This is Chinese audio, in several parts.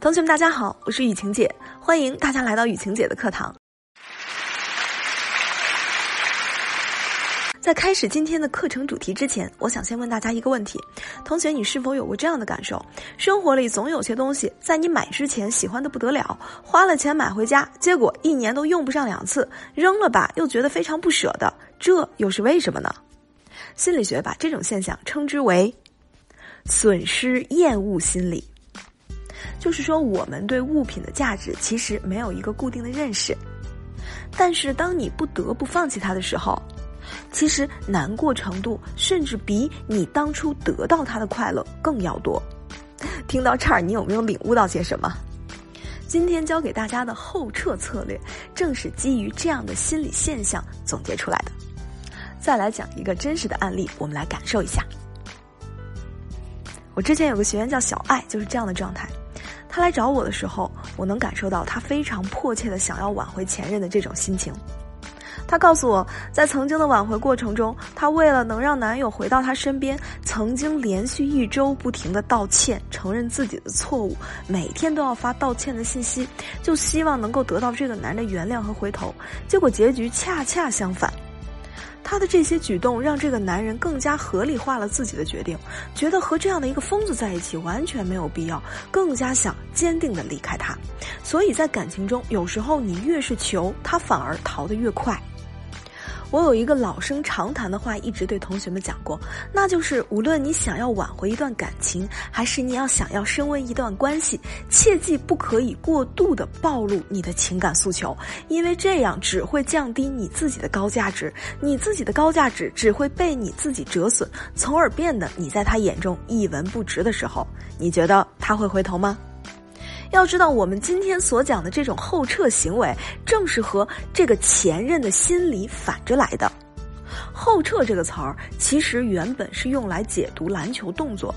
同学们，大家好，我是雨晴姐，欢迎大家来到雨晴姐的课堂。在开始今天的课程主题之前，我想先问大家一个问题：同学，你是否有过这样的感受？生活里总有些东西，在你买之前喜欢的不得了，花了钱买回家，结果一年都用不上两次，扔了吧又觉得非常不舍得，这又是为什么呢？心理学把这种现象称之为损失厌恶心理。就是说，我们对物品的价值其实没有一个固定的认识，但是当你不得不放弃它的时候，其实难过程度甚至比你当初得到它的快乐更要多。听到这儿，你有没有领悟到些什么？今天教给大家的后撤策略，正是基于这样的心理现象总结出来的。再来讲一个真实的案例，我们来感受一下。我之前有个学员叫小爱，就是这样的状态。来找我的时候，我能感受到他非常迫切的想要挽回前任的这种心情。他告诉我，在曾经的挽回过程中，他为了能让男友回到他身边，曾经连续一周不停的道歉，承认自己的错误，每天都要发道歉的信息，就希望能够得到这个男的原谅和回头。结果结局恰恰相反。他的这些举动让这个男人更加合理化了自己的决定，觉得和这样的一个疯子在一起完全没有必要，更加想坚定的离开他。所以在感情中，有时候你越是求，他反而逃得越快。我有一个老生常谈的话，一直对同学们讲过，那就是无论你想要挽回一段感情，还是你要想要升温一段关系，切记不可以过度的暴露你的情感诉求，因为这样只会降低你自己的高价值，你自己的高价值只会被你自己折损，从而变得你在他眼中一文不值的时候，你觉得他会回头吗？要知道，我们今天所讲的这种后撤行为，正是和这个前任的心理反着来的。后撤这个词儿，其实原本是用来解读篮球动作，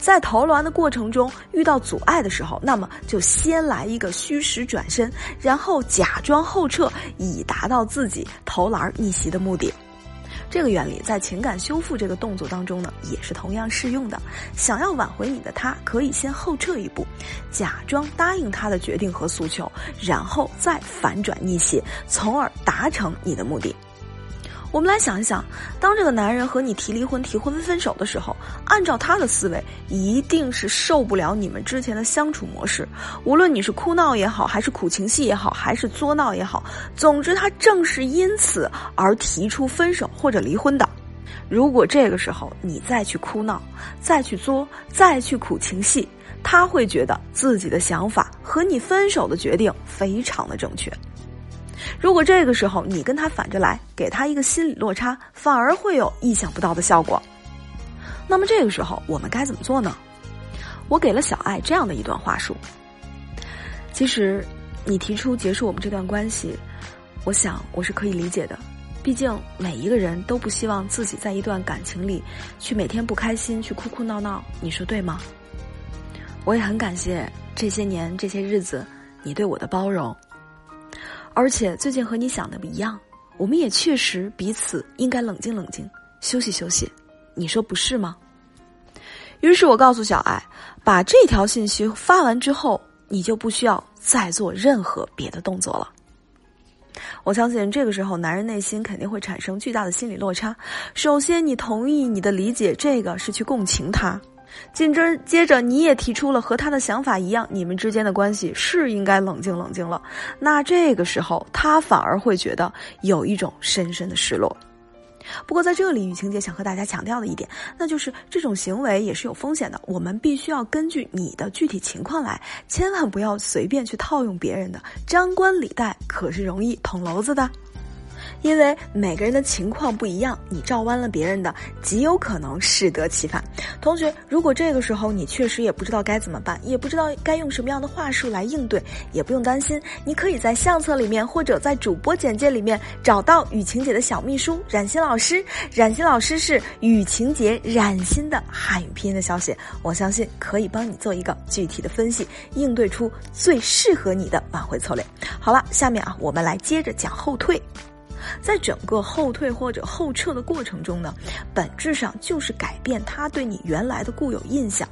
在投篮的过程中遇到阻碍的时候，那么就先来一个虚实转身，然后假装后撤，以达到自己投篮逆袭的目的。这个原理在情感修复这个动作当中呢，也是同样适用的。想要挽回你的他，可以先后撤一步，假装答应他的决定和诉求，然后再反转逆袭，从而达成你的目的。我们来想一想，当这个男人和你提离婚、提婚分手的时候，按照他的思维，一定是受不了你们之前的相处模式。无论你是哭闹也好，还是苦情戏也好，还是作闹也好，总之他正是因此而提出分手或者离婚的。如果这个时候你再去哭闹、再去作、再去苦情戏，他会觉得自己的想法和你分手的决定非常的正确。如果这个时候你跟他反着来，给他一个心理落差，反而会有意想不到的效果。那么这个时候我们该怎么做呢？我给了小爱这样的一段话术。其实，你提出结束我们这段关系，我想我是可以理解的。毕竟每一个人都不希望自己在一段感情里去每天不开心，去哭哭闹闹，你说对吗？我也很感谢这些年这些日子你对我的包容。而且最近和你想的不一样，我们也确实彼此应该冷静冷静，休息休息，你说不是吗？于是我告诉小艾，把这条信息发完之后，你就不需要再做任何别的动作了。我相信这个时候，男人内心肯定会产生巨大的心理落差。首先，你同意你的理解，这个是去共情他。紧接接着，你也提出了和他的想法一样，你们之间的关系是应该冷静冷静了。那这个时候，他反而会觉得有一种深深的失落。不过在这里，雨晴姐想和大家强调的一点，那就是这种行为也是有风险的。我们必须要根据你的具体情况来，千万不要随便去套用别人的。张冠李戴可是容易捅娄子的。因为每个人的情况不一样，你照弯了别人的，极有可能适得其反。同学，如果这个时候你确实也不知道该怎么办，也不知道该用什么样的话术来应对，也不用担心，你可以在相册里面或者在主播简介里面找到雨晴姐的小秘书冉欣老师。冉欣老师是雨晴姐冉欣的汉语拼音的小写，我相信可以帮你做一个具体的分析，应对出最适合你的挽回策略。好了，下面啊，我们来接着讲后退。在整个后退或者后撤的过程中呢，本质上就是改变他对你原来的固有印象。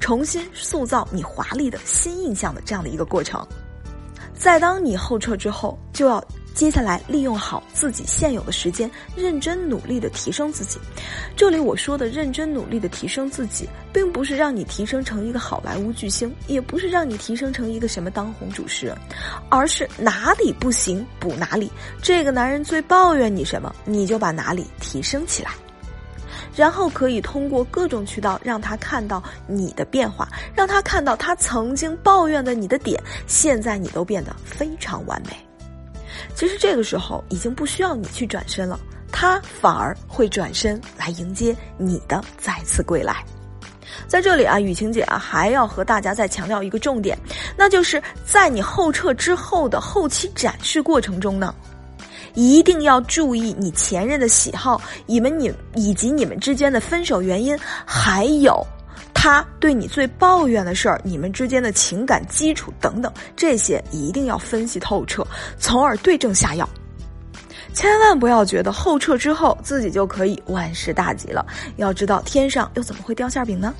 重新塑造你华丽的新印象的这样的一个过程。在当你后撤之后，就要。接下来，利用好自己现有的时间，认真努力的提升自己。这里我说的认真努力的提升自己，并不是让你提升成一个好莱坞巨星，也不是让你提升成一个什么当红主持人，而是哪里不行补哪里。这个男人最抱怨你什么，你就把哪里提升起来，然后可以通过各种渠道让他看到你的变化，让他看到他曾经抱怨的你的点，现在你都变得非常完美。其实这个时候已经不需要你去转身了，他反而会转身来迎接你的再次归来。在这里啊，雨晴姐啊还要和大家再强调一个重点，那就是在你后撤之后的后期展示过程中呢，一定要注意你前任的喜好，你们你以及你们之间的分手原因，还有。他对你最抱怨的事儿，你们之间的情感基础等等，这些一定要分析透彻，从而对症下药。千万不要觉得后撤之后自己就可以万事大吉了。要知道，天上又怎么会掉馅饼呢？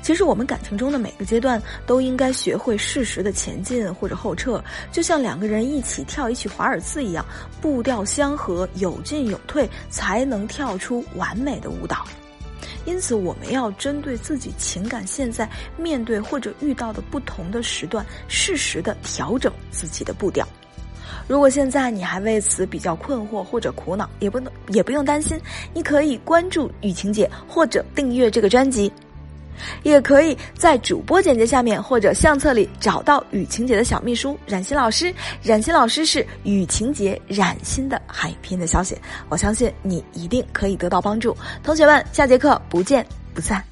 其实，我们感情中的每个阶段都应该学会适时的前进或者后撤，就像两个人一起跳一曲华尔兹一样，步调相合，有进有退，才能跳出完美的舞蹈。因此，我们要针对自己情感现在面对或者遇到的不同的时段，适时的调整自己的步调。如果现在你还为此比较困惑或者苦恼，也不能也不用担心，你可以关注雨晴姐或者订阅这个专辑。也可以在主播简介下面或者相册里找到雨晴姐的小秘书冉欣老师。冉欣老师是雨晴姐冉欣的海拼的消息，我相信你一定可以得到帮助。同学们，下节课不见不散。